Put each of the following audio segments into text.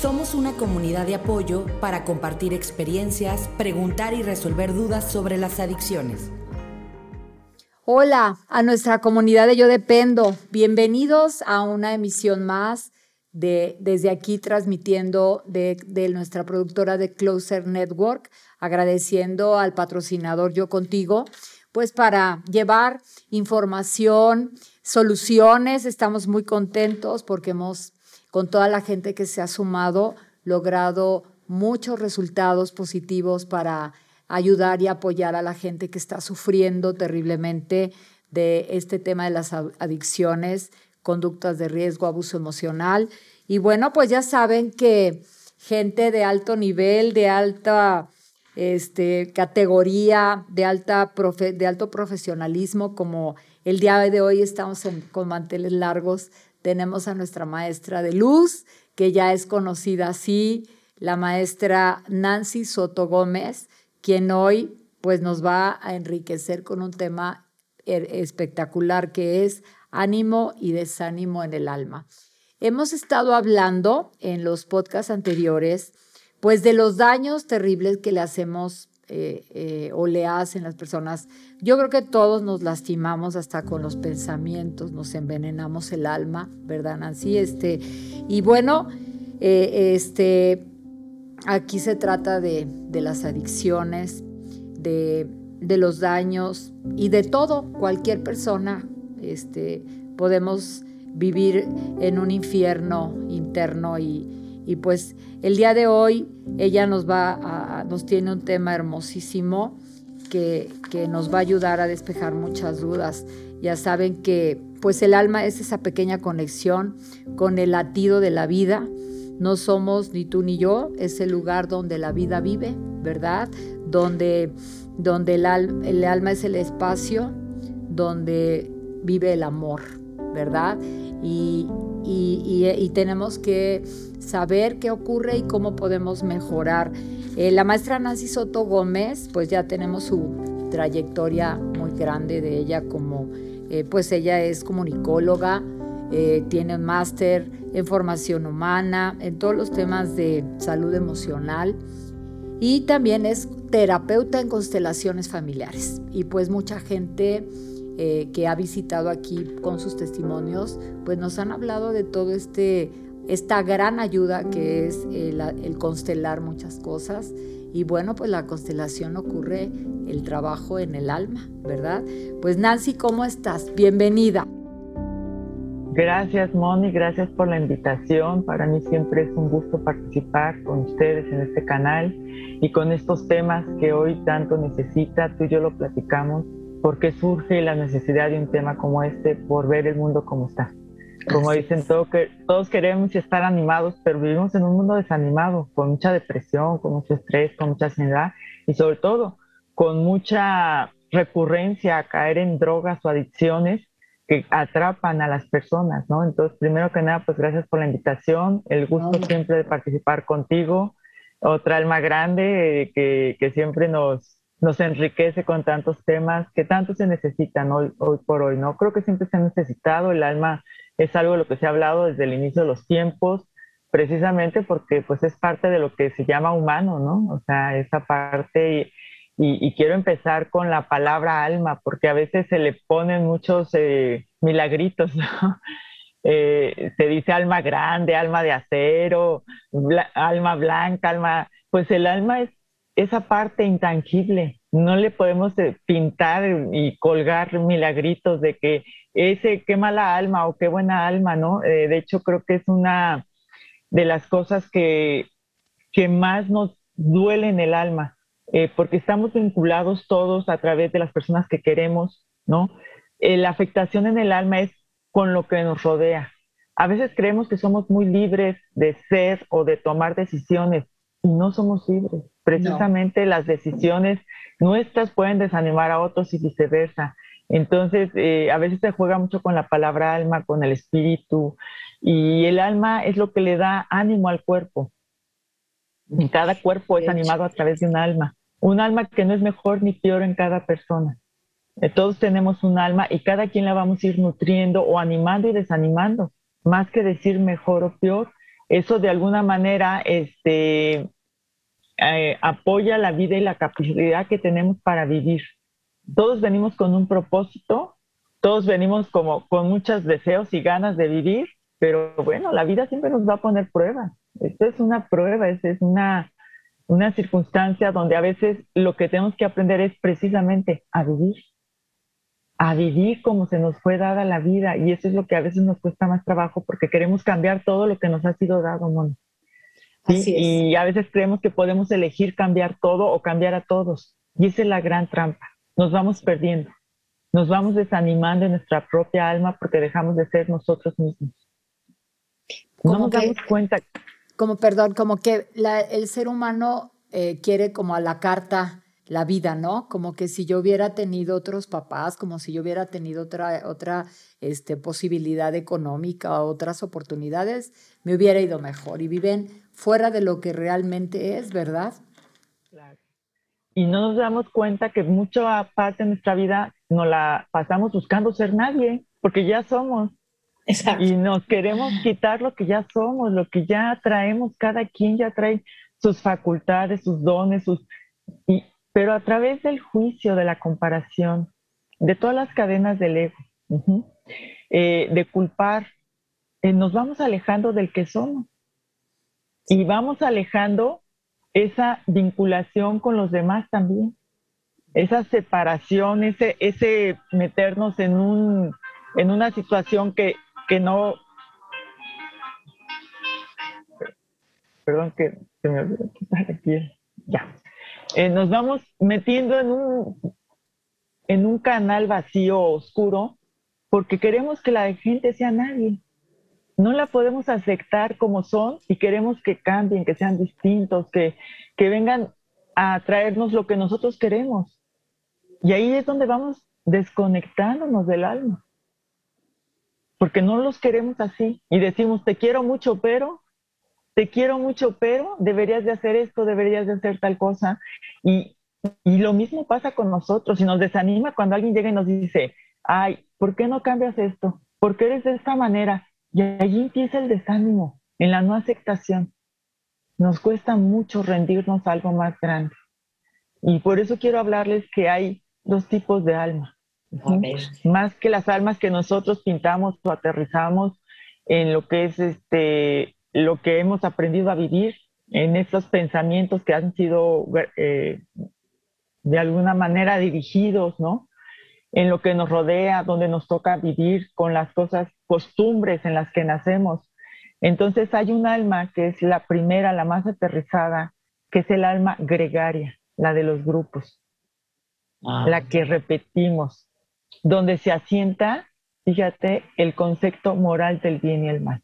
Somos una comunidad de apoyo para compartir experiencias, preguntar y resolver dudas sobre las adicciones. Hola a nuestra comunidad de Yo Dependo. Bienvenidos a una emisión más de desde aquí transmitiendo de, de nuestra productora de Closer Network, agradeciendo al patrocinador Yo Contigo, pues para llevar información, soluciones. Estamos muy contentos porque hemos con toda la gente que se ha sumado, logrado muchos resultados positivos para ayudar y apoyar a la gente que está sufriendo terriblemente de este tema de las adicciones, conductas de riesgo, abuso emocional. Y bueno, pues ya saben que gente de alto nivel, de alta este, categoría, de, alta de alto profesionalismo, como el día de hoy estamos con manteles largos tenemos a nuestra maestra de luz, que ya es conocida así, la maestra Nancy Soto Gómez, quien hoy pues nos va a enriquecer con un tema er, espectacular que es ánimo y desánimo en el alma. Hemos estado hablando en los podcasts anteriores pues de los daños terribles que le hacemos eh, eh, o le hacen las personas. Yo creo que todos nos lastimamos hasta con los pensamientos, nos envenenamos el alma, ¿verdad, Nancy? Este, y bueno, eh, este, aquí se trata de, las adicciones, de, los daños y de todo. Cualquier persona este, podemos vivir en un infierno interno y, y pues el día de hoy ella nos va a, nos tiene un tema hermosísimo que, que nos va a ayudar a despejar muchas dudas. Ya saben que pues el alma es esa pequeña conexión con el latido de la vida. No somos ni tú ni yo, es el lugar donde la vida vive, ¿verdad? Donde, donde el, el alma es el espacio donde vive el amor, ¿verdad? Y, y, tenemos que saber qué ocurre y cómo podemos mejorar. Eh, la maestra Nancy Soto Gómez, pues ya tenemos su trayectoria muy grande de ella como, eh, pues ella es comunicóloga, eh, tiene un máster en formación humana, en todos los temas de salud emocional y también es terapeuta en constelaciones familiares. Y pues mucha gente que ha visitado aquí con sus testimonios, pues nos han hablado de todo este esta gran ayuda que es el, el, constelar muchas cosas. Y bueno, pues la constelación ocurre el trabajo en el alma, ¿verdad? Pues Nancy, ¿cómo estás? Bienvenida. Gracias, Moni, gracias por la invitación. Para mí siempre es un gusto participar con ustedes en este canal y con estos temas que hoy tanto necesita. Tú y yo lo platicamos ¿Por qué surge la necesidad de un tema como este por ver el mundo como está? Como dicen, todo que, todos queremos estar animados, pero vivimos en un mundo desanimado, con mucha depresión, con mucho estrés, con mucha ansiedad y sobre todo con mucha recurrencia a caer en drogas o adicciones que atrapan a las personas, ¿no? Entonces, primero que nada, pues gracias por la invitación, el gusto siempre de participar contigo, otra alma grande eh, que, que siempre nos, nos enriquece con tantos temas que tanto se necesitan hoy, hoy por hoy, ¿no? Creo que siempre se ha necesitado, el alma es algo de lo que se ha hablado desde el inicio de los tiempos, precisamente porque pues es parte de lo que se llama humano, ¿no? O sea, esa parte y, quiero empezar con la palabra alma, porque a veces se le ponen muchos eh, milagritos, ¿no? Eh, se dice alma grande, alma de acero, alma blanca, alma, pues el alma es esa parte intangible. No le podemos eh, pintar y colgar milagritos de que ese qué mala alma o qué buena alma, ¿no? Eh, de hecho, creo que es una de las cosas que, que más nos duele en el alma, eh, porque estamos vinculados todos a través de las personas que queremos, ¿no? la afectación en el alma es con lo que nos rodea. A veces creemos que somos muy libres de ser o de tomar decisiones y no somos libres. Precisamente las decisiones nuestras pueden desanimar a otros y viceversa. Entonces, eh, a veces se juega mucho con la palabra alma, con el espíritu, y el alma es lo que le da ánimo al cuerpo. Y cada cuerpo es animado a través de un alma. Un alma que no es mejor ni peor en cada persona. Eh, todos tenemos un alma y cada quien la vamos a ir nutriendo o animando y desanimando. Más que decir mejor o peor, Eso de alguna manera este, eh, apoya la vida y la capacidad que tenemos para vivir. Todos venimos con un propósito, todos venimos como con muchos deseos y ganas de vivir, pero bueno, la vida siempre nos va a poner pruebas. Esto es una prueba, es, es una, una circunstancia donde a veces lo que tenemos que aprender es precisamente a vivir, a vivir como se nos fue dada la vida. Y eso es lo que a veces nos cuesta más trabajo porque queremos cambiar todo lo que nos ha sido dado, Moni. Y a veces creemos que podemos elegir cambiar todo o cambiar a todos. Y esa es la gran trampa. Nos vamos perdiendo. Nos vamos desanimando en nuestra propia alma porque dejamos de ser nosotros mismos. No nos damos cuenta. Como, perdón, como que el ser humano eh, quiere como a la carta la vida, ¿no? Como que si yo hubiera tenido otros papás, como si yo hubiera tenido otra, otra este, posibilidad económica, otras oportunidades, me hubiera ido mejor. Y viven fuera de lo que realmente es, ¿verdad? Claro. Y no nos damos cuenta que mucha parte de nuestra vida nos la pasamos buscando ser nadie, porque ya somos. Exacto. Y nos queremos quitar lo que ya somos, lo que ya traemos, cada quien ya trae sus facultades, sus dones, sus... Y, pero a través del juicio, de la comparación, de todas las cadenas del ego, eh, de culpar, eh, nos vamos alejando del que somos y vamos alejando esa vinculación con los demás también, esa separación, ese, ese meternos en, un, en una situación que, que no... Perdón que se me olvidó quitar aquí. Ya. Eh, nos vamos metiendo en un, en un canal vacío, oscuro, porque queremos que la gente sea nadie no la podemos aceptar como son y queremos que cambien, que sean distintos, que, que vengan a traernos lo que nosotros queremos. Y ahí es donde vamos desconectándonos del alma. Porque no los queremos así. Y decimos, te quiero mucho, pero, te quiero mucho, pero deberías de hacer esto, deberías de hacer tal cosa. Y, y lo mismo pasa con nosotros. Y nos desanima cuando alguien llega y nos dice, ay, ¿por qué no cambias esto? ¿Por qué eres de esta manera? Y allí empieza el desánimo, en la no aceptación. Nos cuesta mucho rendirnos a algo más grande. Y por eso quiero hablarles que hay dos tipos de alma. Más que las almas que nosotros pintamos o aterrizamos en lo que es este, lo que hemos aprendido a vivir, en estos pensamientos que han sido eh, de alguna manera dirigidos, ¿no? En lo que nos rodea, donde nos toca vivir con las cosas, costumbres en las que nacemos. Entonces hay un alma que es la primera, la más aterrizada, que es el alma gregaria, la de los grupos, ah. la que repetimos, donde se asienta, fíjate, el concepto moral del bien y el mal.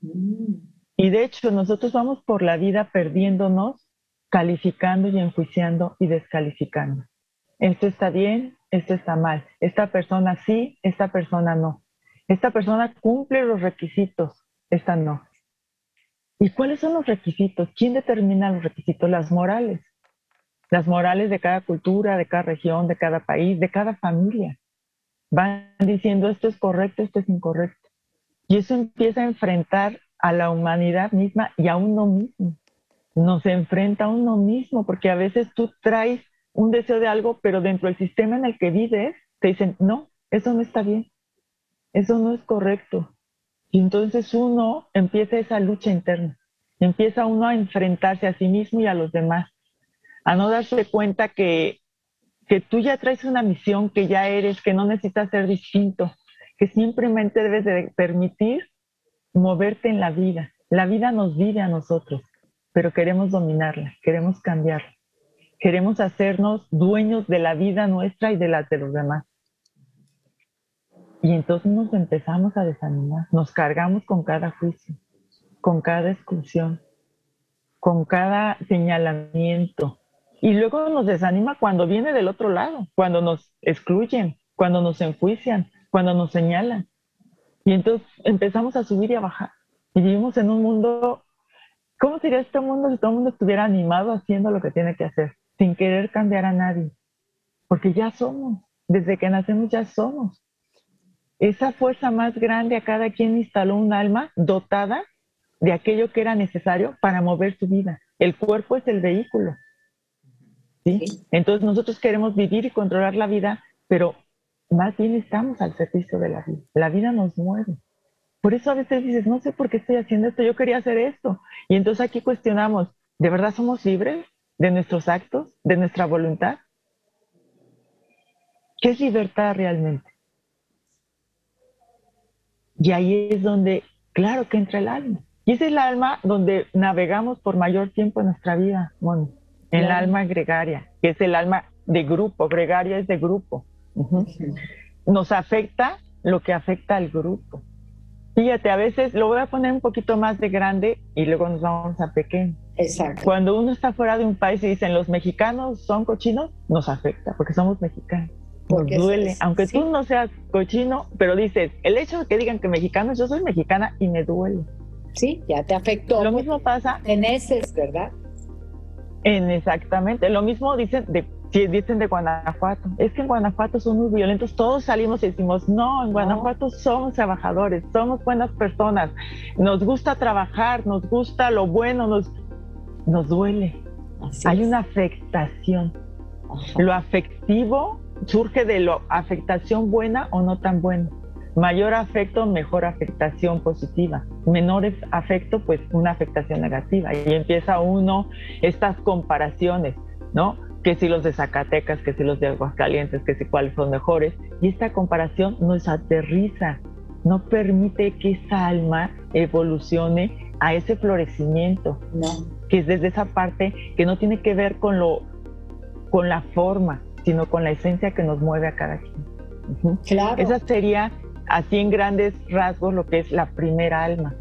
Mm. Y de hecho, nosotros vamos por la vida perdiéndonos, calificando y enjuiciando y descalificando. Esto está bien, esto está mal. Esta persona sí, esta persona no. Esta persona cumple los requisitos, esta no. ¿Y cuáles son los requisitos? ¿Quién determina los requisitos? Las morales. Las morales de cada cultura, de cada región, de cada país, de cada familia. Van diciendo esto es correcto, esto es incorrecto. Y eso empieza a enfrentar a la humanidad misma y a uno mismo. Nos enfrenta a uno mismo, porque a veces tú traes un deseo de algo, pero dentro del sistema en el que vives, te dicen, no, eso no está bien, eso no es correcto. Y entonces uno empieza esa lucha interna, empieza uno a enfrentarse a sí mismo y a los demás, a no darse cuenta que, que tú ya traes una misión, que ya eres, que no necesitas ser distinto, que simplemente debes de permitir moverte en la vida. La vida nos vive a nosotros, pero queremos dominarla, queremos cambiarla queremos hacernos dueños de la vida nuestra y de la de los demás. Y entonces nos empezamos a desanimar, nos cargamos con cada juicio, con cada exclusión, con cada señalamiento. Y luego nos desanima cuando viene del otro lado, cuando nos excluyen, cuando nos enjuician, cuando nos señalan. Y entonces empezamos a subir y a bajar. Y vivimos en un mundo, ¿cómo sería este mundo si todo el mundo estuviera animado haciendo lo que tiene que hacer? Sin querer cambiar a nadie, porque ya somos, desde que nacemos ya somos. Esa fuerza más grande a cada quien instaló un alma dotada de aquello que era necesario para mover su vida. El cuerpo es el vehículo. ¿sí? Entonces nosotros queremos vivir y controlar la vida, pero más bien estamos al servicio de la vida. La vida nos mueve. Por eso a veces dices, no sé por qué estoy haciendo esto, yo quería hacer esto. Y entonces aquí cuestionamos, ¿de verdad somos libres de nuestros actos, de nuestra voluntad? ¿Qué es libertad realmente? Y ahí es donde, claro que entra el alma. Y es el alma donde navegamos por mayor tiempo en nuestra vida, en el alma gregaria, que es el alma de grupo, gregaria es de grupo. Nos afecta lo que afecta al grupo. Fíjate, a veces lo voy a poner un poquito más de grande y luego nos vamos a pequeño. Exacto. Cuando uno está fuera de un país y dicen los mexicanos son cochinos, nos afecta porque somos mexicanos. Nos duele, aunque tú no seas cochino, pero dices, el hecho de que digan que mexicanos, yo soy mexicana y me duele. Sí, ya te afectó. Lo mismo pasa. En ese, ¿verdad? En exactamente. Lo mismo dicen de si dicen de Guanajuato, es que en Guanajuato son muy violentos, todos salimos y decimos, no, en Guanajuato somos trabajadores, somos buenas personas, nos gusta trabajar, nos gusta lo bueno, nos, nos duele. Hay una afectación. Lo afectivo surge de la afectación buena o no tan buena. Mayor afecto, mejor afectación positiva. Menor afecto, pues una afectación negativa. Y empieza uno estas comparaciones, ¿no? Que si los de Zacatecas, que si los de Aguascalientes, que si cuáles son mejores. Y esta comparación nos aterriza, no permite que esa alma evolucione a ese florecimiento, que es desde esa parte que no tiene que ver con lo con la forma, sino con la esencia que nos mueve a cada quien. Claro. Esa sería así en grandes rasgos lo que es la primera alma.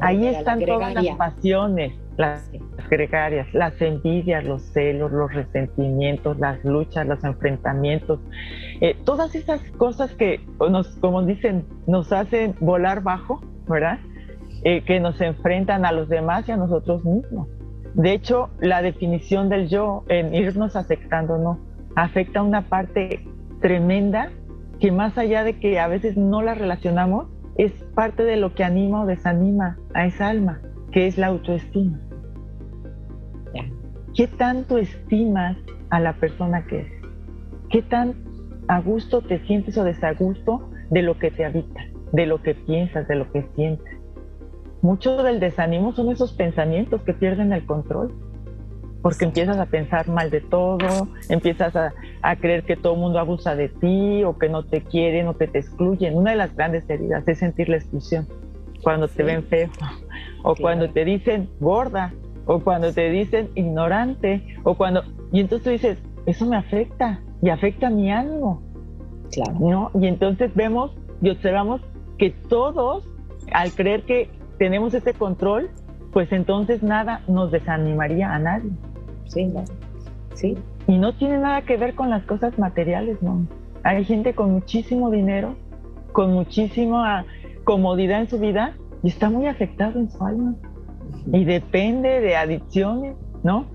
Ahí están todas las pasiones, las gregarias, las envidias, los celos, los resentimientos, las luchas, los enfrentamientos, eh, todas esas cosas que nos, como dicen, nos hacen volar bajo, ¿verdad? Eh, que nos enfrentan a los demás y a nosotros mismos. De hecho, la definición del yo en irnos aceptando no afecta una parte tremenda que más allá de que a veces no la relacionamos, es parte de lo que anima o desanima a esa alma, que es la autoestima. ¿Qué tanto estimas a la persona que es? ¿Qué tan a gusto te sientes o desagusto de lo que te habita, de lo que piensas, de lo que sientes? Mucho del desánimo son esos pensamientos que pierden el control porque empiezas a pensar mal de todo, empiezas a, creer que todo el mundo abusa de ti o que no te quieren o que te excluyen. Una de las grandes heridas es sentir la exclusión, cuando te ven feo o cuando te dicen gorda o cuando te dicen ignorante o cuando... Y entonces tú dices, eso me afecta y afecta mi ánimo. Claro. ¿no? Y entonces vemos y observamos que todos, al creer que tenemos ese control, pues entonces nada nos desanimaría a nadie. Sí, sí. Y no tiene nada que ver con las cosas materiales, ¿no? Hay gente con muchísimo dinero, con muchísima comodidad en su vida y está muy afectado en su alma. Y depende de adicciones, ¿no?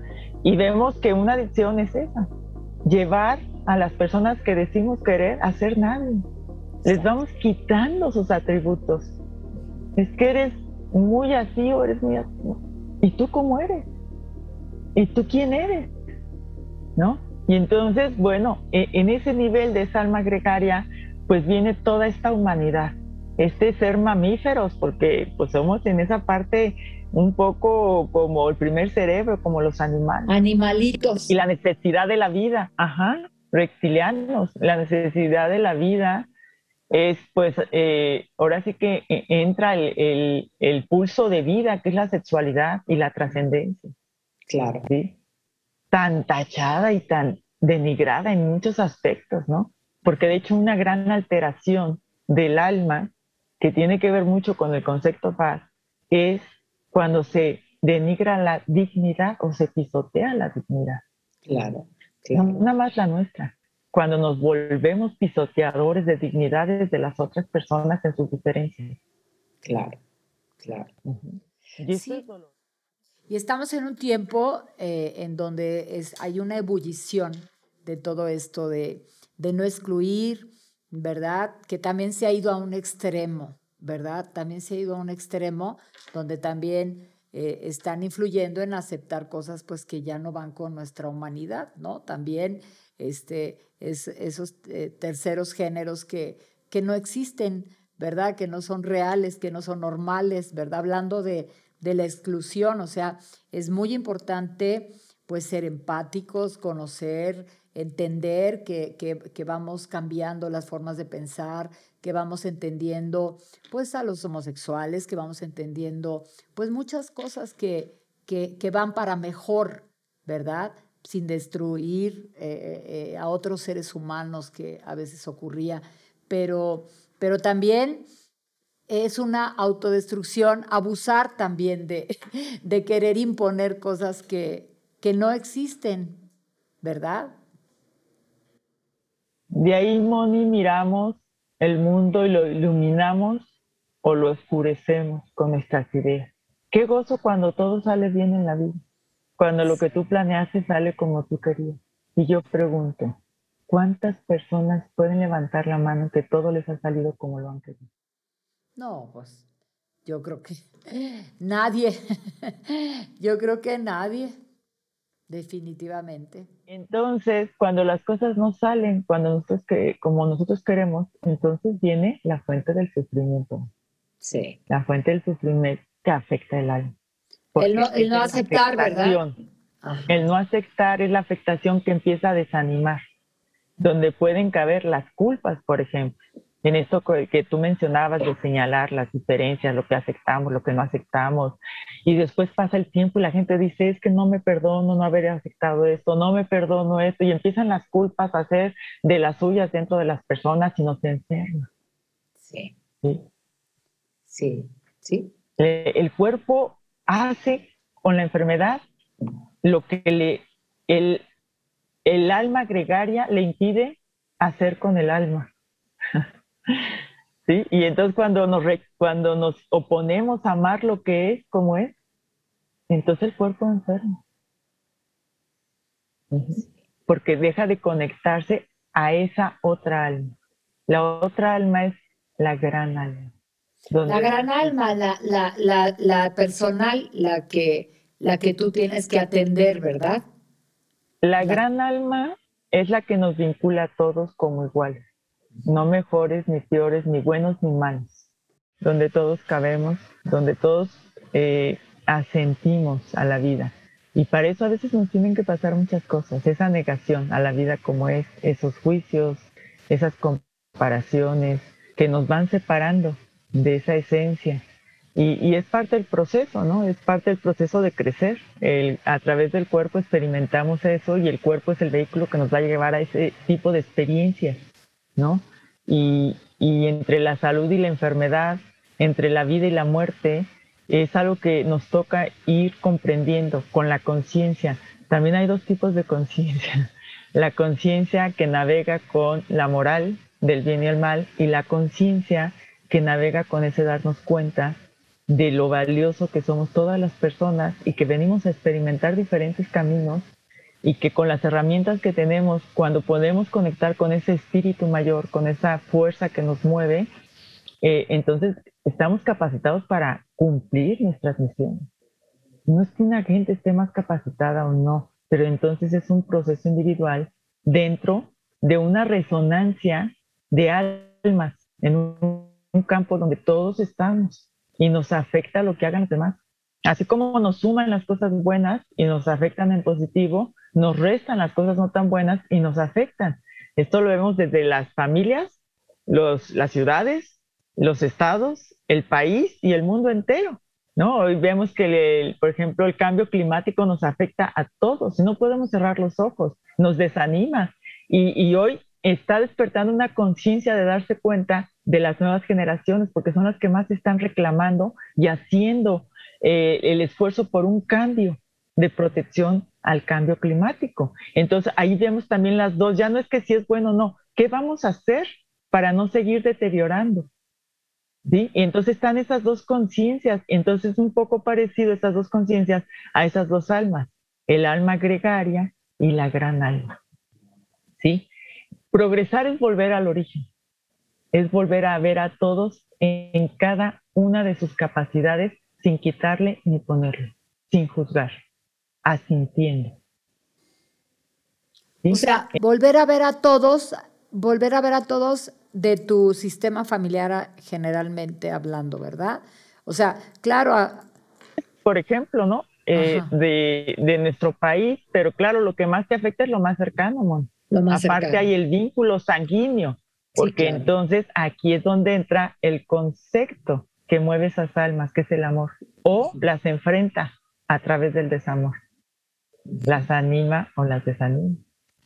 Y vemos que una adicción es esa, llevar a las personas que decimos querer a ser nadie. Les vamos quitando sus atributos. Es que eres muy así o eres muy así. ¿Y tú cómo eres? ¿Y tú quién eres? ¿No? Y entonces, bueno, e, en ese nivel de esa alma gregaria, pues viene toda esta humanidad, este ser mamíferos, porque pues somos en esa parte un poco como el primer cerebro, como los animales. Animalitos. Y la necesidad de la vida, ajá, reptilianos, la necesidad de la vida es pues eh, ahora sí que eh, entra el, el, pulso de vida, que es la sexualidad y la trascendencia. Claro. ¿sí? Tan tachada y tan denigrada en muchos aspectos, ¿no? Porque de hecho una gran alteración del alma que tiene que ver mucho con el concepto paz es cuando se denigra la dignidad o se pisotea la dignidad. Claro, claro. nada más la nuestra. Cuando nos volvemos pisoteadores de dignidades de las otras personas en sus diferencias. Claro, claro. Y sí. Y estamos en un tiempo eh, en donde es, hay una ebullición de todo esto de, de no excluir, ¿verdad? Que también se ha ido a un extremo, ¿verdad? También se ha ido a un extremo donde también eh, están influyendo en aceptar cosas pues que ya no van con nuestra humanidad, ¿no? También este, es, esos eh, terceros géneros que, que no existen, ¿verdad? Que no son reales, que no son normales, ¿verdad? Hablando de, de la exclusión, o sea, es muy importante pues ser empáticos, conocer, entender que, que, vamos cambiando las formas de pensar, que vamos entendiendo pues a los homosexuales, que vamos entendiendo pues muchas cosas que, que, que van para mejor, ¿verdad? Sin destruir eh, eh, a otros seres humanos que a veces ocurría, pero, pero también es una autodestrucción, abusar también de, de querer imponer cosas que, que no existen, ¿verdad? De ahí, Moni, miramos el mundo y lo iluminamos o lo oscurecemos con nuestras ideas. Qué gozo cuando todo sale bien en la vida, cuando lo que tú planeaste sale como tú querías. Y yo pregunto, ¿cuántas personas pueden levantar la mano que todo les ha salido como lo han querido? No, pues yo creo que nadie, yo creo que nadie. Definitivamente. Entonces, cuando las cosas no salen, cuando nosotros que, como nosotros queremos, entonces viene la fuente del sufrimiento. Sí. La fuente del sufrimiento que afecta el alma. El no, el no aceptar, ¿verdad? El no aceptar es la afectación que empieza a desanimar, donde pueden caber las culpas, por ejemplo en esto que tú mencionabas de señalar las diferencias, lo que aceptamos, lo que no aceptamos, y después pasa el tiempo y la gente dice, es que no me perdono no haber aceptado esto, no me perdono esto, y empiezan las culpas a hacer de las suyas dentro de las personas y no se enferman. Sí. Sí. Sí. sí. Eh, el cuerpo hace con la enfermedad lo que le, el, el alma gregaria le impide hacer con el alma. ¿Sí? Y entonces cuando nos, cuando nos oponemos a amar lo que es como es, entonces el cuerpo enferma. Porque deja de conectarse a esa otra alma. La otra alma es la gran alma. La gran alma, la, la, la, la, personal, la que, la que tú tienes que atender, ¿verdad? La gran alma es la que nos vincula a todos como iguales no mejores ni peores, ni buenos ni malos, donde todos cabemos, donde todos eh, asentimos a la vida. Y para eso a veces nos tienen que pasar muchas cosas, esa negación a la vida como es, esos juicios, esas comparaciones que nos van separando de esa esencia. Y, es parte del proceso, ¿no? Es parte del proceso de crecer. a través del cuerpo experimentamos eso y el cuerpo es el vehículo que nos va a llevar a ese tipo de experiencias. ¿no? Y, entre la salud y la enfermedad, entre la vida y la muerte, es algo que nos toca ir comprendiendo con la conciencia. También hay dos tipos de conciencia. La conciencia que navega con la moral del bien y el mal y la conciencia que navega con ese darnos cuenta de lo valioso que somos todas las personas y que venimos a experimentar diferentes caminos y que con las herramientas que tenemos, cuando podemos conectar con ese espíritu mayor, con esa fuerza que nos mueve, eh, entonces estamos capacitados para cumplir nuestras misiones. No es que una gente esté más capacitada o no, pero entonces es un proceso individual dentro de una resonancia de almas en un, campo donde todos estamos y nos afecta lo que hagan los demás. Así como nos suman las cosas buenas y nos afectan en positivo, nos restan las cosas no tan buenas y nos afectan. Esto lo vemos desde las familias, los, las ciudades, los estados, el país y el mundo entero. ¿no? Hoy vemos que, por ejemplo, el cambio climático nos afecta a todos. No podemos cerrar los ojos, nos desanima. Y, y hoy está despertando una conciencia de darse cuenta de las nuevas generaciones, porque son las que más están reclamando y haciendo eh, el esfuerzo por un cambio de protección al cambio climático. Entonces ahí vemos también las dos, ya no es que si es bueno o no, ¿qué vamos a hacer para no seguir deteriorando? ¿Sí? Y entonces están esas dos conciencias, entonces es un poco parecido esas dos conciencias a esas dos almas, el alma gregaria y la gran alma. ¿Sí? Progresar es volver al origen, es volver a ver a todos en cada una de sus capacidades sin quitarle ni ponerle, sin juzgar, asintiendo. O sea, volver a ver a todos, volver a ver a todos de tu sistema familiar generalmente hablando, ¿verdad? O sea, claro. Por ejemplo, ¿no? Eh, de, nuestro país, pero claro, lo que más te afecta es lo más cercano, Mon. Lo más Aparte hay el vínculo sanguíneo, porque entonces aquí es donde entra el concepto que mueve esas almas, que es el amor, o las enfrenta a través del desamor, las anima o las desanima.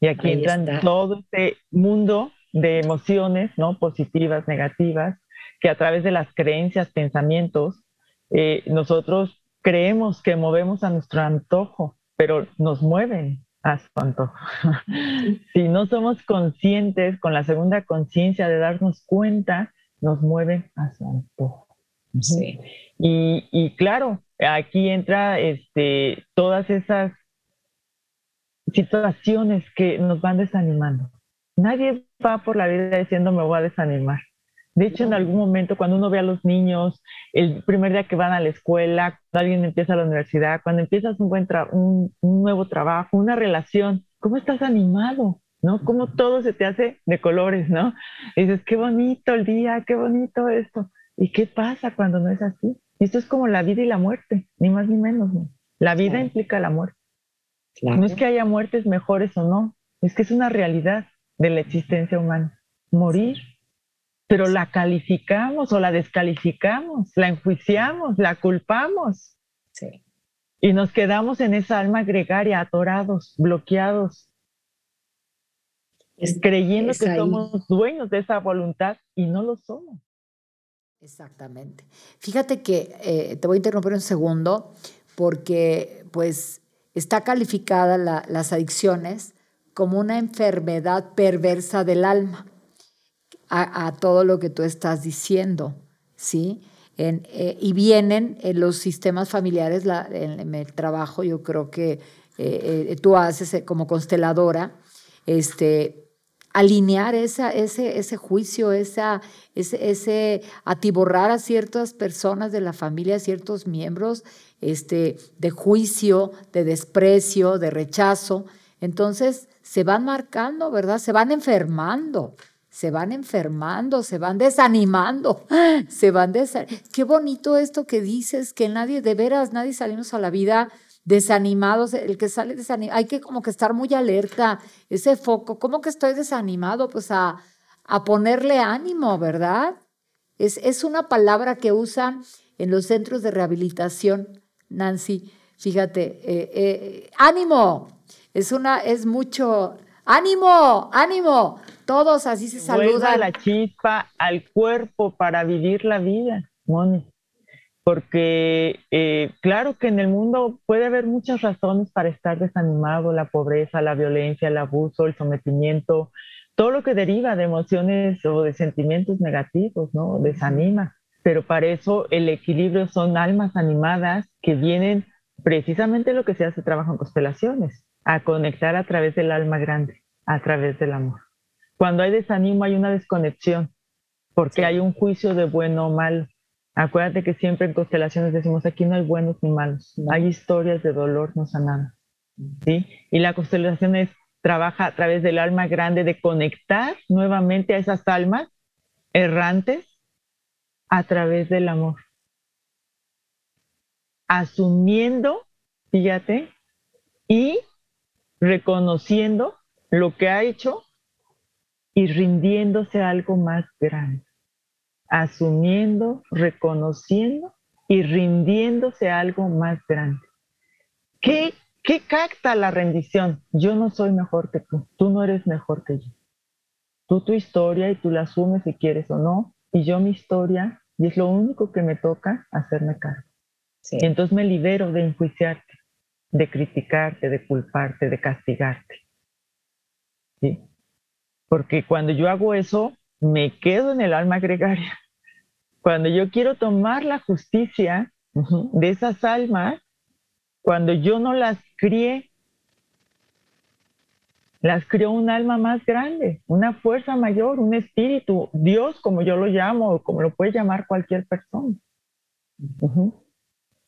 Y aquí entran todo este mundo de emociones, ¿no? Positivas, negativas, que a través de las creencias, pensamientos, eh, nosotros creemos que movemos a nuestro antojo, pero nos mueven su antojo. si no somos conscientes con la segunda conciencia de darnos cuenta, nos mueven a su antojo. Sí. Y, y, claro, aquí entra este, todas esas situaciones que nos van desanimando. Nadie va por la vida diciendo me voy a desanimar. De hecho, en algún momento, cuando uno ve a los niños, el primer día que van a la escuela, cuando alguien empieza la universidad, cuando empiezas un, buen un, un, nuevo trabajo, una relación, ¿cómo estás animado? ¿No? ¿Cómo todo se te hace de colores, ¿no? Y dices, qué bonito el día, qué bonito esto. ¿Y qué pasa cuando no es así? Y esto es como la vida y la muerte, ni más ni menos. ¿no? La vida implica la muerte. No es que haya muertes mejores o no, es que es una realidad de la existencia humana. Morir, pero la calificamos o la descalificamos, la enjuiciamos, la culpamos. Sí. Y nos quedamos en esa alma gregaria, atorados, bloqueados, creyendo que somos dueños de esa voluntad y no lo somos. Exactamente. Fíjate que eh, te voy a interrumpir un segundo porque pues está calificada las adicciones como una enfermedad perversa del alma, a, todo lo que tú estás diciendo, ¿sí? Eh, y vienen en los sistemas familiares, en, el trabajo, yo creo que eh, eh, tú haces como consteladora, este, alinear esa, ese, ese juicio, esa, ese, ese atiborrar a ciertas personas de la familia, a ciertos miembros, este, de juicio, de desprecio, de rechazo. Entonces se van marcando, ¿verdad? Se van enfermando, se van enfermando, se van desanimando, se van desanimando. Qué bonito esto que dices, que nadie, de veras, nadie salimos a la vida desanimados, el que sale desanimado, hay que como que estar muy alerta, ese foco, ¿cómo que estoy desanimado? Pues a, a ponerle ánimo, ¿verdad? Es, es una palabra que usan en los centros de rehabilitación Nancy, fíjate, eh, eh, ánimo, es una, es mucho, ánimo, ánimo, todos así se saludan. la chispa al cuerpo para vivir la vida, Moni. Porque eh, claro que en el mundo puede haber muchas razones para estar desanimado, la pobreza, la violencia, el abuso, el sometimiento, todo lo que deriva de emociones o de sentimientos negativos, ¿no? Desanima pero para eso el equilibrio son almas animadas que vienen precisamente lo que se hace trabajo en constelaciones, a conectar a través del alma grande, a través del amor. Cuando hay desanimo hay una desconexión, porque hay un juicio de bueno o malo. Acuérdate que siempre en constelaciones decimos aquí no hay buenos ni malos, hay historias de dolor no sanadas. ¿sí? Y la constelación es, trabaja a través del alma grande de conectar nuevamente a esas almas errantes a través del amor. Asumiendo, fíjate, y reconociendo lo que ha hecho y rindiéndose a algo más grande. Asumiendo, reconociendo y rindiéndose a algo más grande. ¿Qué, ¿Qué capta la rendición? Yo no soy mejor que tú, tú no eres mejor que yo. Tú tu historia y tú la asumes si quieres o no, y yo mi historia, y es lo único que me toca hacerme cargo. Y entonces me libero de enjuiciarte, de criticarte, de culparte, de castigarte. ¿Sí? Porque cuando yo hago eso, me quedo en el alma gregaria. Cuando yo quiero tomar la justicia de esas almas, cuando yo no las crié las crió un alma más grande, una fuerza mayor, un espíritu, Dios como yo lo llamo, o como lo puede llamar cualquier persona.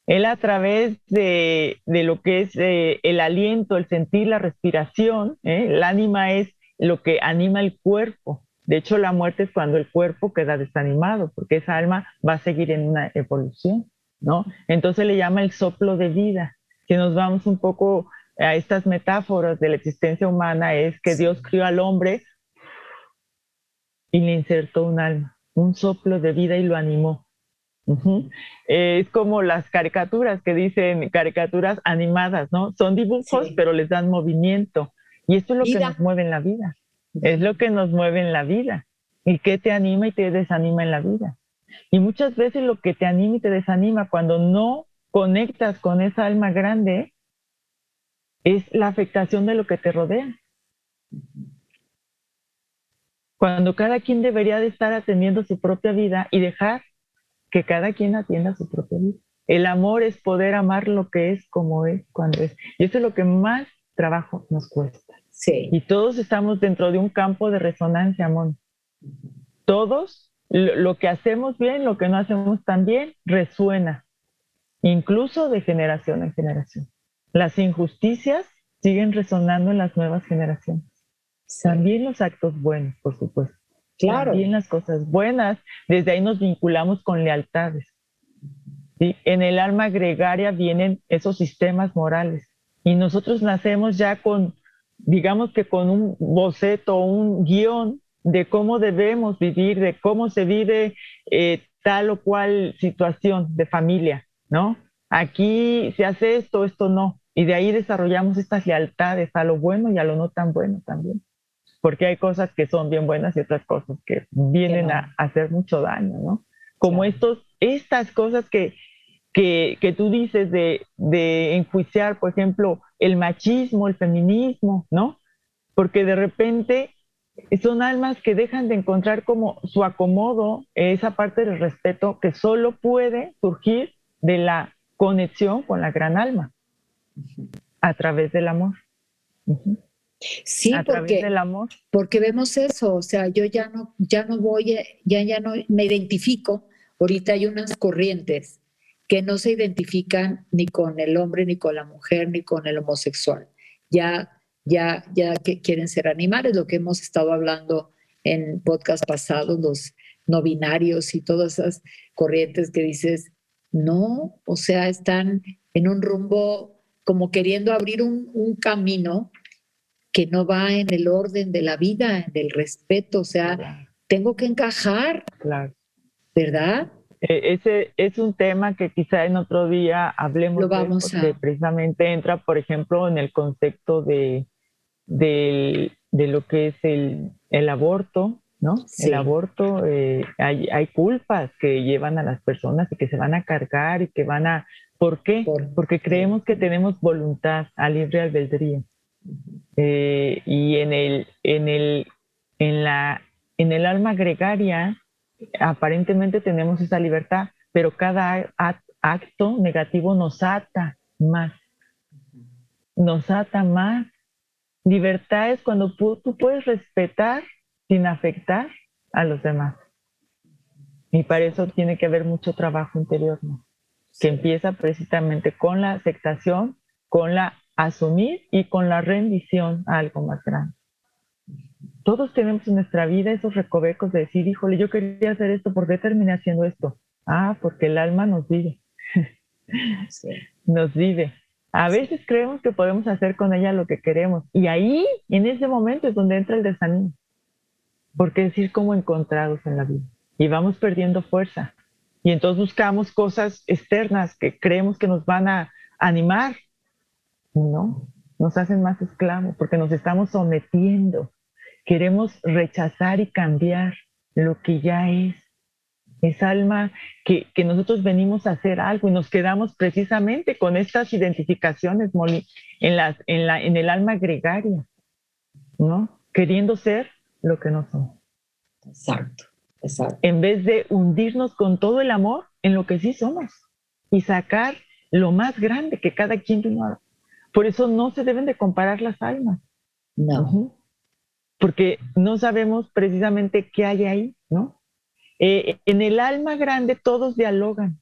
Él a través de, lo que es eh, el aliento, el sentir, la respiración, ¿eh? el ánima es lo que anima el cuerpo. De hecho, la muerte es cuando el cuerpo queda desanimado, porque esa alma va a seguir en una evolución, ¿no? Entonces le llama el soplo de vida. Si nos vamos un poco a estas metáforas de la existencia humana, es que Dios crió al hombre y le insertó un alma, un soplo de vida y lo animó. Es como las caricaturas que dicen caricaturas animadas, ¿no? Son dibujos, pero les dan movimiento. Y esto es lo que nos mueve en la vida. Es lo que nos mueve en la vida. ¿Y qué te anima y te desanima en la vida? Y muchas veces lo que te anima y te desanima cuando no conectas con esa alma grande es la afectación de lo que te rodea. Cuando cada quien debería de estar atendiendo su propia vida y dejar que cada quien atienda su propia vida. El amor es poder amar lo que es como es, cuando es. Y eso es lo que más trabajo nos cuesta. Sí. Y todos estamos dentro de un campo de resonancia, amor. Todos, lo que hacemos bien, lo que no hacemos tan bien, resuena, incluso de generación en generación. Las injusticias siguen resonando en las nuevas generaciones. También los actos buenos, por supuesto. Claro. También las cosas buenas. Desde ahí nos vinculamos con lealtades. En el alma gregaria vienen esos sistemas morales. Y nosotros nacemos ya con, digamos que con un boceto, un guion de cómo debemos vivir, de cómo se vive eh, tal o cual situación de familia, ¿no? Aquí se hace esto, esto no. Y de ahí desarrollamos estas lealtades a lo bueno y a lo no tan bueno también. Porque hay cosas que son bien buenas y otras cosas que vienen a, hacer mucho daño, ¿no? Como estos, estas cosas que, que, que tú dices de, de enjuiciar, por ejemplo, el machismo, el feminismo, ¿no? Porque de repente son almas que dejan de encontrar como su acomodo, esa parte del respeto que solo puede surgir de la conexión con la gran alma a través del amor. Sí, a porque, través del amor. porque vemos eso, o sea, yo ya no, ya no voy, ya, ya no me identifico. Ahorita hay unas corrientes que no se identifican ni con el hombre, ni con la mujer, ni con el homosexual. Ya, ya, ya que quieren ser animales, lo que hemos estado hablando en podcast pasados, los no binarios y todas esas corrientes que dices, no, o sea, están en un rumbo como queriendo abrir un, camino que no va en el orden de la vida, del respeto, o sea, tengo que encajar, claro. ¿verdad? E, ese es un tema que quizá en otro día hablemos Lo vamos de, precisamente entra, por ejemplo, en el concepto de, de, lo que es el, el aborto, ¿no? El aborto, eh, hay, hay, culpas que llevan a las personas y que se van a cargar y que van a ¿Por qué? Porque creemos que tenemos voluntad a libre albedrío. Eh, y en el, en, el, en, la, en el alma gregaria, aparentemente tenemos esa libertad, pero cada acto negativo nos ata más. Nos ata más. Libertad es cuando tú puedes respetar sin afectar a los demás. Y para eso tiene que haber mucho trabajo interior, ¿no? que empieza precisamente con la aceptación, con la asumir y con la rendición a algo más grande. Todos tenemos en nuestra vida esos recovecos de decir, híjole, yo quería hacer esto, ¿por qué terminé haciendo esto? Ah, porque el alma nos vive. Nos vive. A veces creemos que podemos hacer con ella lo que queremos. Y ahí, en ese momento, es donde entra el desánimo. Porque es ir como encontrados en la vida. Y vamos perdiendo fuerza. Y entonces buscamos cosas externas que creemos que nos van a animar. No, nos hacen más esclavos porque nos estamos sometiendo. Queremos rechazar y cambiar lo que ya es. Es alma que, que nosotros venimos a hacer algo y nos quedamos precisamente con estas identificaciones en, las, en, la, en el alma gregaria, ¿no? Queriendo ser lo que no somos. Exacto. En vez de hundirnos con todo el amor en lo que sí somos y sacar lo más grande que cada quien tiene. Por eso no se deben de comparar las almas. No. Porque no sabemos precisamente qué hay ahí, ¿no? Eh, en el alma grande todos dialogan.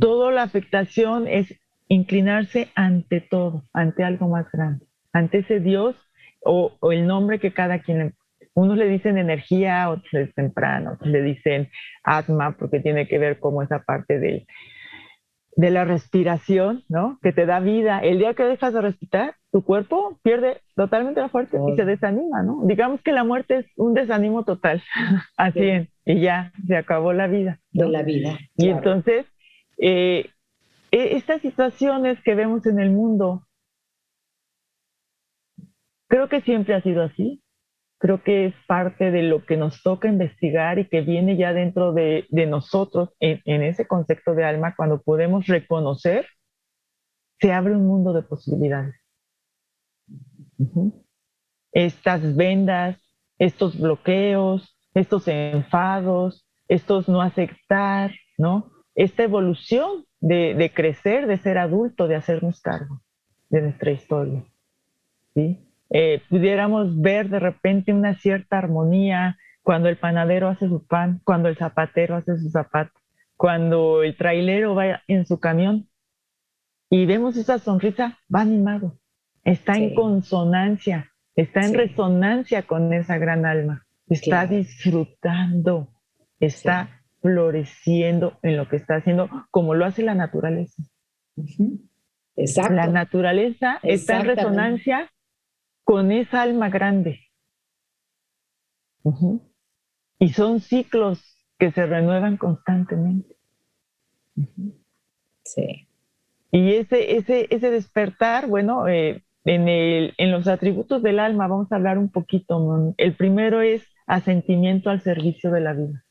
Toda la afectación es inclinarse ante todo, ante algo más grande, ante ese Dios o, el nombre que cada quien le unos le dicen energía, otros le dicen prana, otros le dicen atma, porque tiene que ver como esa parte de, de la respiración, ¿no? Que te da vida. El día que dejas de respirar, tu cuerpo pierde totalmente la fuerza y se desanima, ¿no? Digamos que la muerte es un desánimo total, así es, y ya se acabó la vida. De la vida. Y entonces, eh, e, estas situaciones que vemos en el mundo, creo que siempre ha sido así creo que es parte de lo que nos toca investigar y que viene ya dentro de, nosotros en, ese concepto de alma, cuando podemos reconocer, se abre un mundo de posibilidades. Estas vendas, estos bloqueos, estos enfados, estos no aceptar, ¿no? Esta evolución de, de crecer, de ser adulto, de hacernos cargo de nuestra historia. ¿sí? Eh, pudiéramos ver de repente una cierta armonía cuando el panadero hace su pan, cuando el zapatero hace su zapato, cuando el trailero va en su camión y vemos esa sonrisa, va animado, está en consonancia, está en resonancia con esa gran alma, está disfrutando, está floreciendo en lo que está haciendo, como lo hace la naturaleza. Exacto. La naturaleza está en resonancia con esa alma grande. Y son ciclos que se renuevan constantemente. Sí. Y ese, ese, ese despertar, bueno, eh, en, el, en los atributos del alma vamos a hablar un poquito. El primero es asentimiento al servicio de la vida.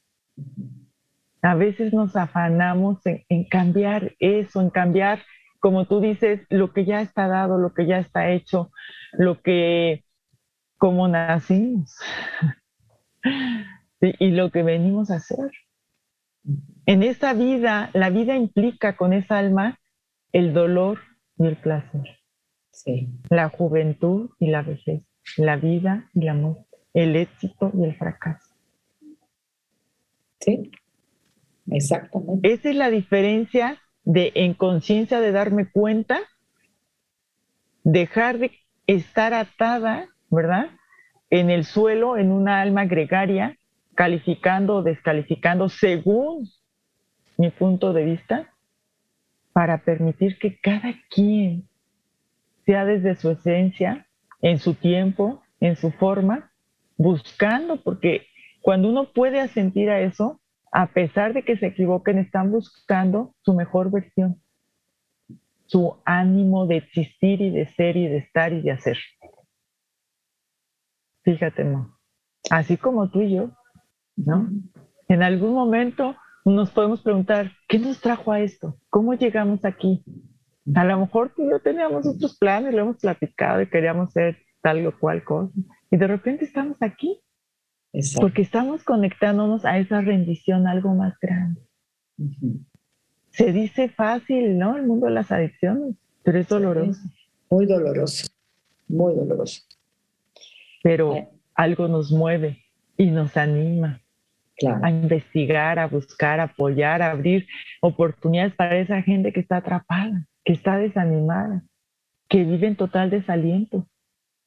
A veces nos afanamos en cambiar eso, en cambiar como tú dices, lo que ya está dado, lo que ya está hecho, lo que, como nacimos y lo que venimos a hacer. En esa vida, la vida implica con esa alma el dolor y el placer. Sí. La juventud y la vejez, la vida y la muerte, el éxito y el fracaso. Sí, exactamente. Esa es la diferencia de en conciencia de darme cuenta, dejar de estar atada, ¿verdad? En el suelo, en una alma gregaria, calificando o descalificando según mi punto de vista, para permitir que cada quien sea desde su esencia, en su tiempo, en su forma, buscando, porque cuando uno puede asentir a eso, a pesar de que se equivoquen, están buscando su mejor versión, su ánimo de existir y de ser y de estar y de hacer. Fíjate, Mo. así como tú y yo, ¿no? En algún momento nos podemos preguntar, ¿qué nos trajo a esto? ¿Cómo llegamos aquí? A lo mejor tú y yo teníamos otros planes, lo hemos platicado y queríamos ser tal o cual cosa. Y de repente estamos aquí porque estamos conectándonos a esa rendición, algo más grande. Se dice fácil, ¿no? El mundo de las adicciones, pero es doloroso. Muy doloroso, muy doloroso. Pero eh. algo nos mueve y nos anima a investigar, a buscar, a apoyar, a abrir oportunidades para esa gente que está atrapada, que está desanimada, que vive en total desaliento.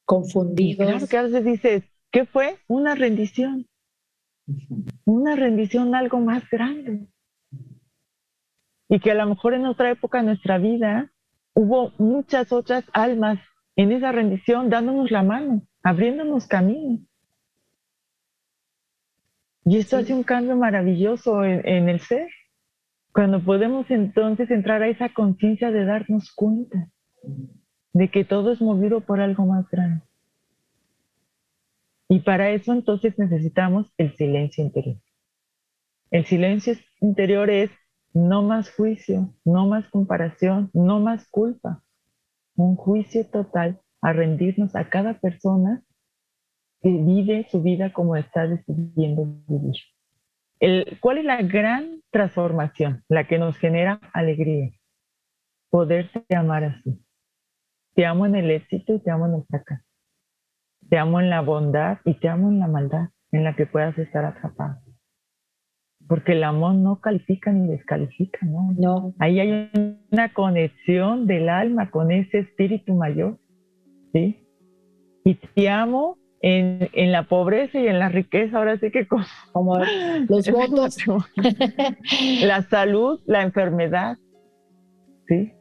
Confundidos. claro que a veces dices, ¿Qué fue? Una rendición. Una rendición algo más grande. Y que a lo mejor en otra época de nuestra vida hubo muchas otras almas en esa rendición dándonos la mano, abriéndonos camino. Y esto hace un cambio maravilloso en, en el ser. Cuando podemos entonces entrar a esa conciencia de darnos cuenta de que todo es movido por algo más grande. Y para eso entonces necesitamos el silencio interior. El silencio interior es no más juicio, no más comparación, no más culpa. Un juicio total a rendirnos a cada persona que vive su vida como está decidiendo vivir. ¿Cuál es la gran transformación? La que nos genera alegría. Poderse amar así. Te amo en el éxito y te amo en el fracaso Te amo en la bondad y te amo en la maldad en la que puedas estar atrapado. Porque el amor no califica ni descalifica, ¿no? No. Ahí hay una conexión del alma con ese espíritu mayor, ¿sí? Y te amo en, en la pobreza y en la riqueza, ahora sí que como, como los votos. la salud, la enfermedad, ¿sí?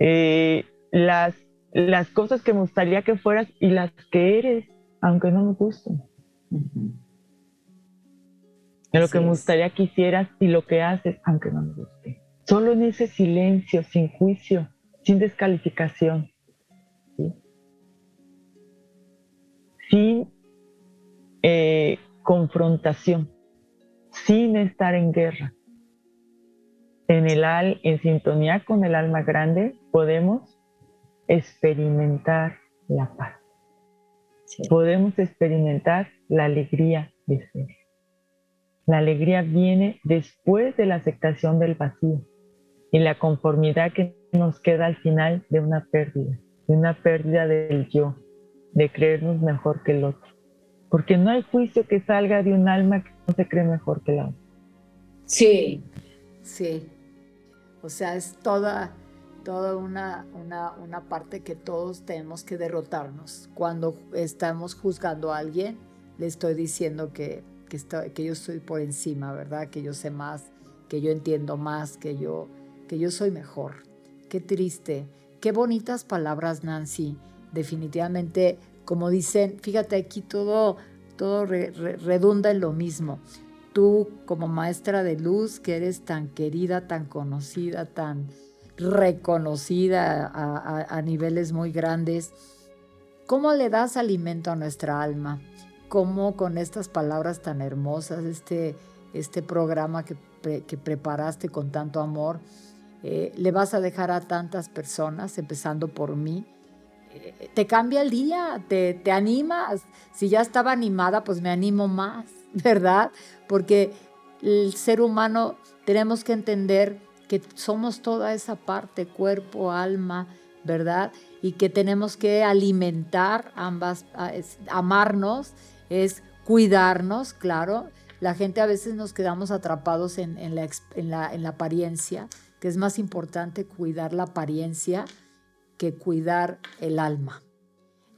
Eh, las, las cosas que me gustaría que fueras y las que eres, aunque no me gusten. Lo que me gustaría que hicieras y lo que haces, aunque no me guste. Solo en ese silencio, sin juicio, sin descalificación. Sin eh, confrontación, sin estar en guerra. En, el al, en sintonía con el alma grande podemos experimentar la paz. Podemos experimentar la alegría de ser. La alegría viene después de la aceptación del vacío y la conformidad que nos queda al final de una pérdida, de una pérdida del yo, de creernos mejor que el otro. Porque no hay juicio que salga de un alma que no se cree mejor que la otra. Sí, sí. O sea, es toda, toda una, una, una parte que todos tenemos que derrotarnos. Cuando estamos juzgando a alguien, le estoy diciendo que, que, yo estoy por encima, ¿verdad? Que yo sé más, que yo entiendo más, que yo, que yo soy mejor. Qué triste. Qué bonitas palabras, Nancy. Definitivamente, como dicen, fíjate aquí todo, todo redunda en lo mismo. Tú como maestra de luz, que eres tan querida, tan conocida, tan reconocida a, niveles muy grandes, ¿cómo le das alimento a nuestra alma? cómo con estas palabras tan hermosas, este, este programa que, que preparaste con tanto amor, eh, le vas a dejar a tantas personas, empezando por mí. Eh, te cambia el día, te, te animas. Si ya estaba animada, pues me animo más, ¿verdad? Porque el ser humano tenemos que entender que somos toda esa parte, cuerpo, alma, ¿verdad? Y que tenemos que alimentar ambas, amarnos es cuidarnos, claro. La gente a veces nos quedamos atrapados en, la, en, la, apariencia, que es más importante cuidar la apariencia que cuidar el alma.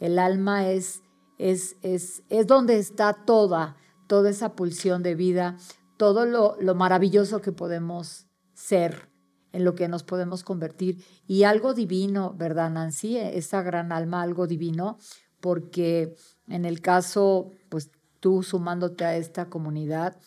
El alma es, es, es, es donde está toda, toda esa pulsión de vida, todo lo, lo maravilloso que podemos ser, en lo que nos podemos convertir. Y algo divino, ¿verdad, Nancy? Esa gran alma, algo divino, porque en el caso, pues tú sumándote a esta comunidad,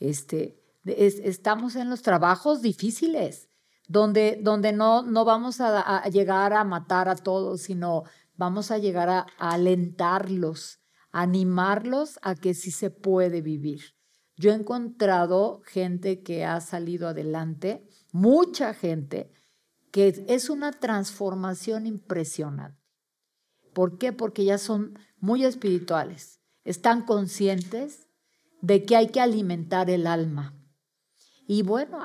este, estamos en los trabajos difíciles, donde, donde no, no vamos a, llegar a matar a todos, sino vamos a llegar a, a alentarlos, animarlos a que sí se puede vivir. Yo he encontrado gente que ha salido adelante, mucha gente, que es una transformación impresionante. ¿Por qué? Porque ya son muy espirituales, están conscientes de que hay que alimentar el alma. Y bueno,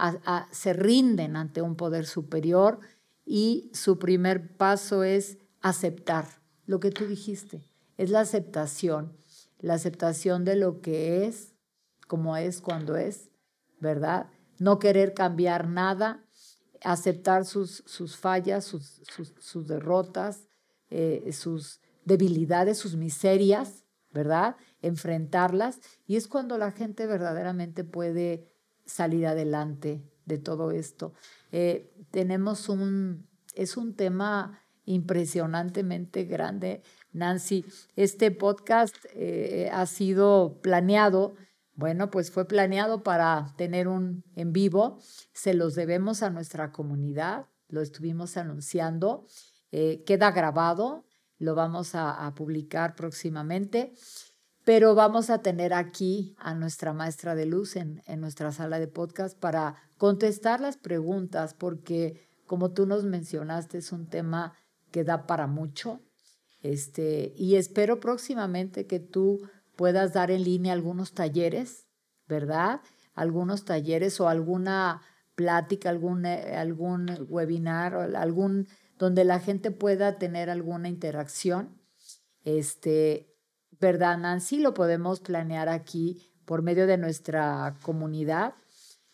se rinden ante un poder superior y su primer paso es aceptar lo que tú dijiste, es la aceptación, la aceptación de lo que es, como es cuando es, ¿verdad? No querer cambiar nada, aceptar sus, sus fallas, sus, sus derrotas, eh, sus debilidades, sus miserias, ¿verdad? Enfrentarlas. Y es cuando la gente verdaderamente puede salir adelante de todo esto. Eh, tenemos un, es un tema impresionantemente grande, Nancy. Este podcast eh, ha sido planeado, bueno, pues fue planeado para tener un en vivo. Se los debemos a nuestra comunidad, lo estuvimos anunciando eh, queda grabado, lo vamos a, publicar próximamente, pero vamos a tener aquí a nuestra maestra de luz en, en nuestra sala de podcast para contestar las preguntas, porque como tú nos mencionaste, es un tema que da para mucho. Este, y espero próximamente que tú puedas dar en línea algunos talleres, ¿verdad? Algunos talleres o alguna plática, algún, eh, algún webinar algún donde la gente pueda tener alguna interacción. este, ¿verdad, Nancy? Lo podemos planear aquí por medio de nuestra comunidad,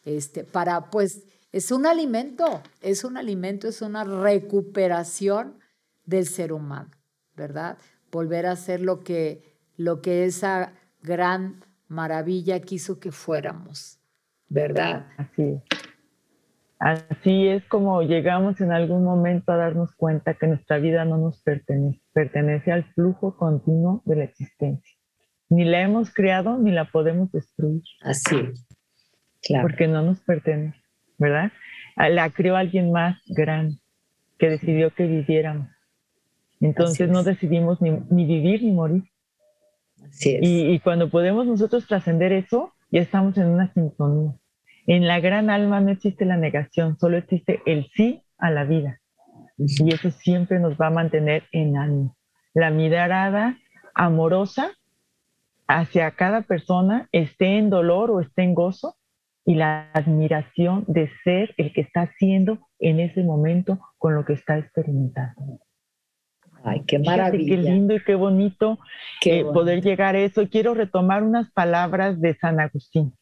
este, para pues es un alimento, es un alimento, es una recuperación del ser humano, ¿verdad? Volver a ser lo que, lo que esa gran maravilla quiso que fuéramos, ¿verdad? Así Así es como llegamos en algún momento a darnos cuenta que nuestra vida no nos pertenece, pertenece al flujo continuo de la existencia. Ni la hemos creado ni la podemos destruir. Así, claro. Porque no nos pertenece, ¿verdad? La creó alguien más grande que decidió que viviéramos. Entonces no decidimos ni, vivir ni morir. Así es. Y, y cuando podemos nosotros trascender eso, ya estamos en una sintonía. En la gran alma no existe la negación, solo existe el sí a la vida. Y eso siempre nos va a mantener en ánimo. La mirada amorosa hacia cada persona, esté en dolor o esté en gozo, y la admiración de ser el que está haciendo en ese momento con lo que está experimentando. Ay, qué maravilla. qué lindo y qué bonito eh, poder llegar a eso. Quiero retomar unas palabras de San Agustín.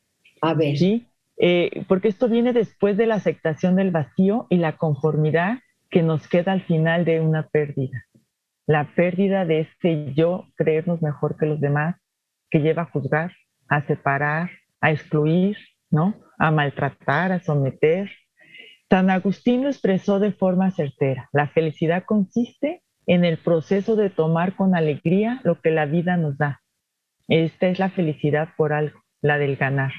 A ver. ¿sí? Eh, porque esto viene después de la aceptación del vacío y la conformidad que nos queda al final de una pérdida. La pérdida de este yo creernos mejor que los demás, que lleva a juzgar, a separar, a excluir, ¿no? A maltratar, a someter. San Agustín lo expresó de forma certera. La felicidad consiste en el proceso de tomar con alegría lo que la vida nos da. Esta es la felicidad por algo, la del ganar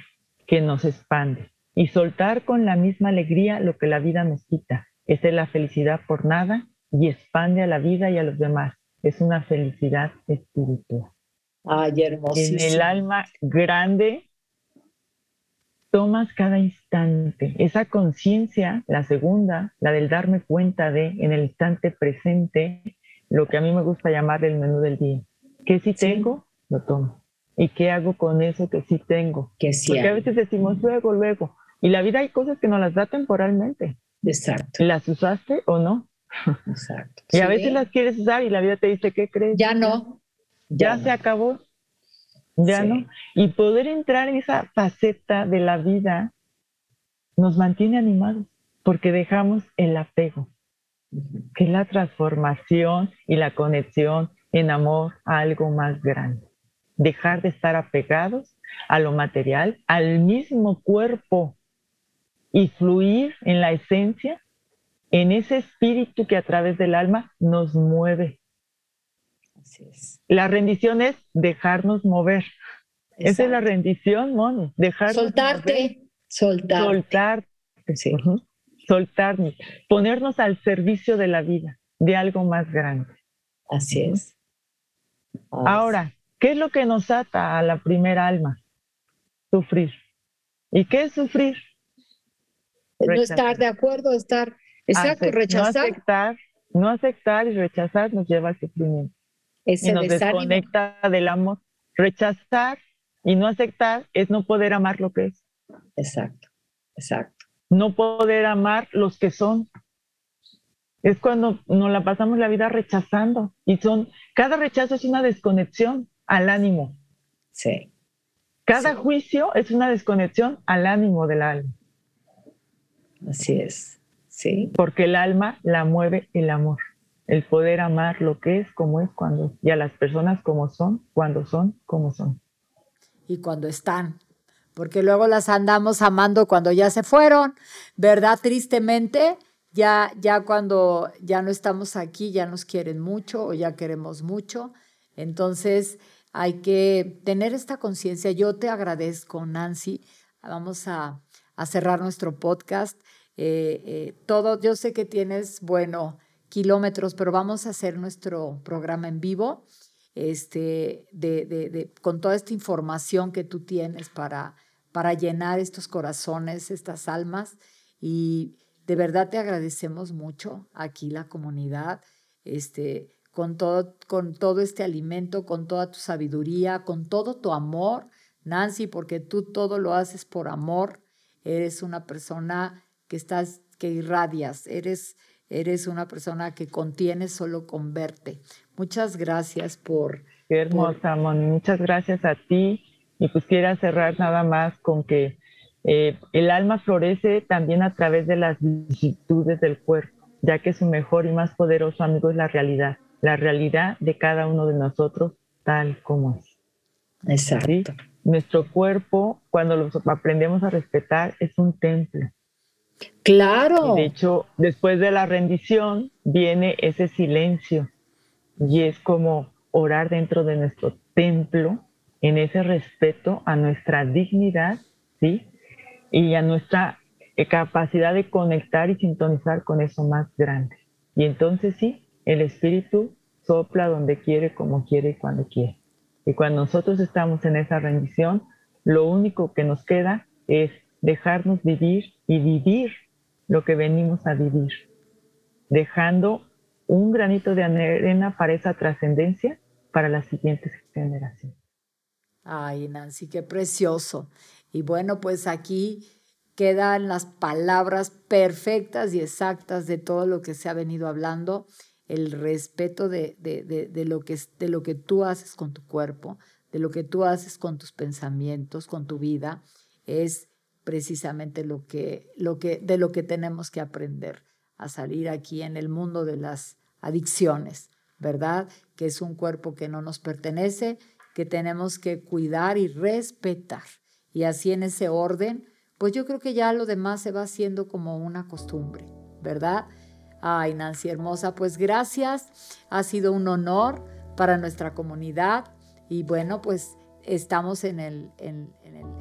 que nos expande y soltar con la misma alegría lo que la vida nos quita. Esa es la felicidad por nada y expande a la vida y a los demás. Es una felicidad espiritual. Ay, hermosísimo. En el alma grande tomas cada instante. Esa conciencia, la segunda, la del darme cuenta de en el instante presente, lo que a mí me gusta llamar el menú del día. ¿Qué si tengo? Lo tomo. ¿Y qué hago con eso que sí tengo? Que sí Porque a veces decimos luego, luego. Y la vida hay cosas que nos las da temporalmente. Exacto. ¿Las usaste o no? Exacto. y a veces las quieres usar y la vida te dice, ¿qué crees? Ya no. Ya, se acabó. Ya no. Y poder entrar en esa faceta de la vida nos mantiene animados porque dejamos el apego, que es la transformación y la conexión en amor a algo más grande dejar de estar apegados a lo material, al mismo cuerpo y fluir en la esencia, en ese espíritu que a través del alma nos mueve. Así es. La rendición es dejarnos mover. Esa es la rendición, Moni. Dejar soltarte, soltarte. Soltarte. Sí. Soltarnos. Ponernos al servicio de la vida, de algo más grande. Así es. Ahora, ¿Qué es lo que nos ata a la primera alma? Sufrir. ¿Y qué es sufrir? No estar de acuerdo, estar, exacto, rechazar. No aceptar, no aceptar y rechazar nos lleva al sufrimiento. Ese y nos desconecta del amor. Rechazar y no aceptar es no poder amar lo que es. Exacto, exacto. No poder amar los que son. Es cuando nos la pasamos la vida rechazando y son, cada rechazo es una desconexión al ánimo. Sí. Cada juicio es una desconexión al ánimo del alma. Así es. Sí. Porque el alma la mueve el amor. El poder amar lo que es, como es, cuando y a las personas como son, cuando son, como son. Y cuando están. Porque luego las andamos amando cuando ya se fueron, ¿verdad? Tristemente, ya, ya cuando ya no estamos aquí, ya nos quieren mucho o ya queremos mucho. Entonces, hay que tener esta conciencia. Yo te agradezco, Nancy. Vamos a, cerrar nuestro podcast. Eh, eh, todo, yo sé que tienes, bueno, kilómetros, pero vamos a hacer nuestro programa en vivo este, de, de, con toda esta información que tú tienes para, para llenar estos corazones, estas almas. Y de verdad te agradecemos mucho aquí la comunidad. Este, con todo, con todo este alimento, con toda tu sabiduría, con todo tu amor, Nancy, porque tú todo lo haces por amor. Eres una persona que estás, que irradias, eres, eres una persona que contiene solo con verte. Muchas gracias por... Qué hermosa, Moni. Muchas gracias a ti. Y pues quiero cerrar nada más con que eh, el alma florece también a través de las vicitudes del cuerpo, ya que su mejor y más poderoso amigo es la realidad, la realidad de cada uno de nosotros tal como es. Exacto. Nuestro cuerpo, cuando lo aprendemos a respetar, es un templo. Claro. de hecho, después de la rendición viene ese silencio y es como orar dentro de nuestro templo en ese respeto a nuestra dignidad, ¿sí? Y a nuestra eh, capacidad de conectar y sintonizar con eso más grande. Y entonces sí, el espíritu sopla donde quiere, como quiere y cuando quiere. Y cuando nosotros estamos en esa rendición, lo único que nos queda es dejarnos vivir y vivir lo que venimos a vivir, dejando un granito de arena para esa trascendencia para las siguientes generaciones. Ay, Nancy, qué precioso. Y bueno, pues aquí quedan las palabras perfectas y exactas de todo lo que se ha venido hablando, el respeto de, de, lo que, de lo que tú haces con tu cuerpo, de lo que tú haces con tus pensamientos, con tu vida, es precisamente lo que, lo que, de lo que tenemos que aprender a salir aquí en el mundo de las adicciones, ¿verdad? Que es un cuerpo que no nos pertenece, que tenemos que cuidar y respetar. Y así en ese orden, pues yo creo que ya lo demás se va haciendo como una costumbre, ¿verdad? Ay, Nancy hermosa, pues gracias. Ha sido un honor para nuestra comunidad y bueno, pues estamos en, el, en,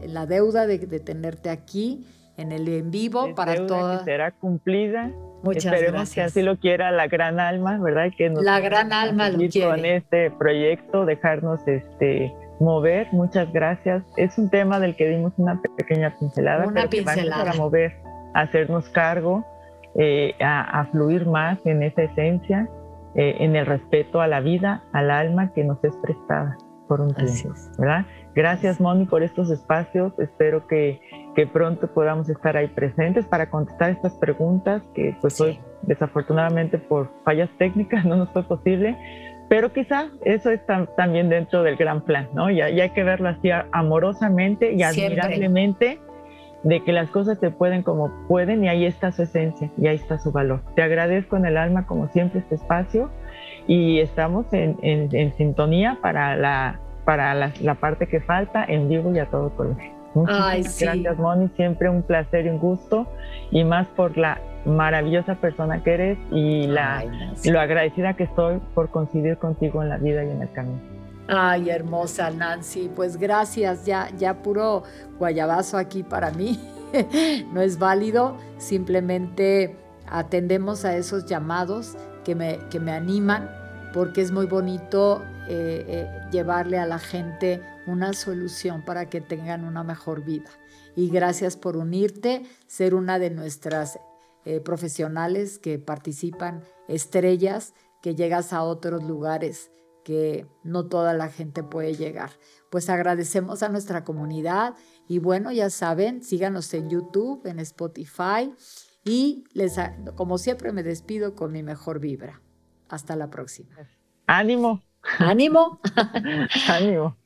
la deuda de, tenerte aquí, en el en vivo para toda. será cumplida. Muchas Esperemos gracias. que así lo quiera la gran alma, ¿verdad? Que la gran alma lo quiere. Con este proyecto, dejarnos este mover. Muchas gracias. Es un tema del que dimos una pequeña pincelada, una pincelada. para mover, hacernos cargo, eh, a, fluir más en esa esencia, eh, en el respeto a la vida, al alma que nos es prestada por un tiempo, ¿verdad? Gracias, Moni, por estos espacios. Espero que, que, pronto podamos estar ahí presentes para contestar estas preguntas que pues hoy desafortunadamente por fallas técnicas no nos fue posible, pero quizá eso está también dentro del gran plan, ¿no? Y, hay que verlo así amorosamente y admirablemente de que las cosas se pueden como pueden y ahí está su esencia y ahí está su valor. Te agradezco en el alma como siempre este espacio y estamos en, en sintonía para la para la, parte que falta en vivo y a todo color. Muchas gracias, Moni. Siempre un placer y un gusto. Y más por la maravillosa persona que eres y la, lo agradecida que estoy por coincidir contigo en la vida y en el camino. Ay, hermosa Nancy. Pues gracias. Ya, ya puro guayabazo aquí para mí. no es válido. Simplemente atendemos a esos llamados que me, que me animan porque es muy bonito eh, eh, llevarle a la gente una solución para que tengan una mejor vida. Y gracias por unirte, ser una de nuestras eh, profesionales que participan, estrellas, que llegas a otros lugares que no toda la gente puede llegar. Pues agradecemos a nuestra comunidad y bueno, ya saben, síganos en YouTube, en Spotify y les, como siempre me despido con mi mejor vibra. Hasta la próxima. Ánimo. Ánimo. Ánimo.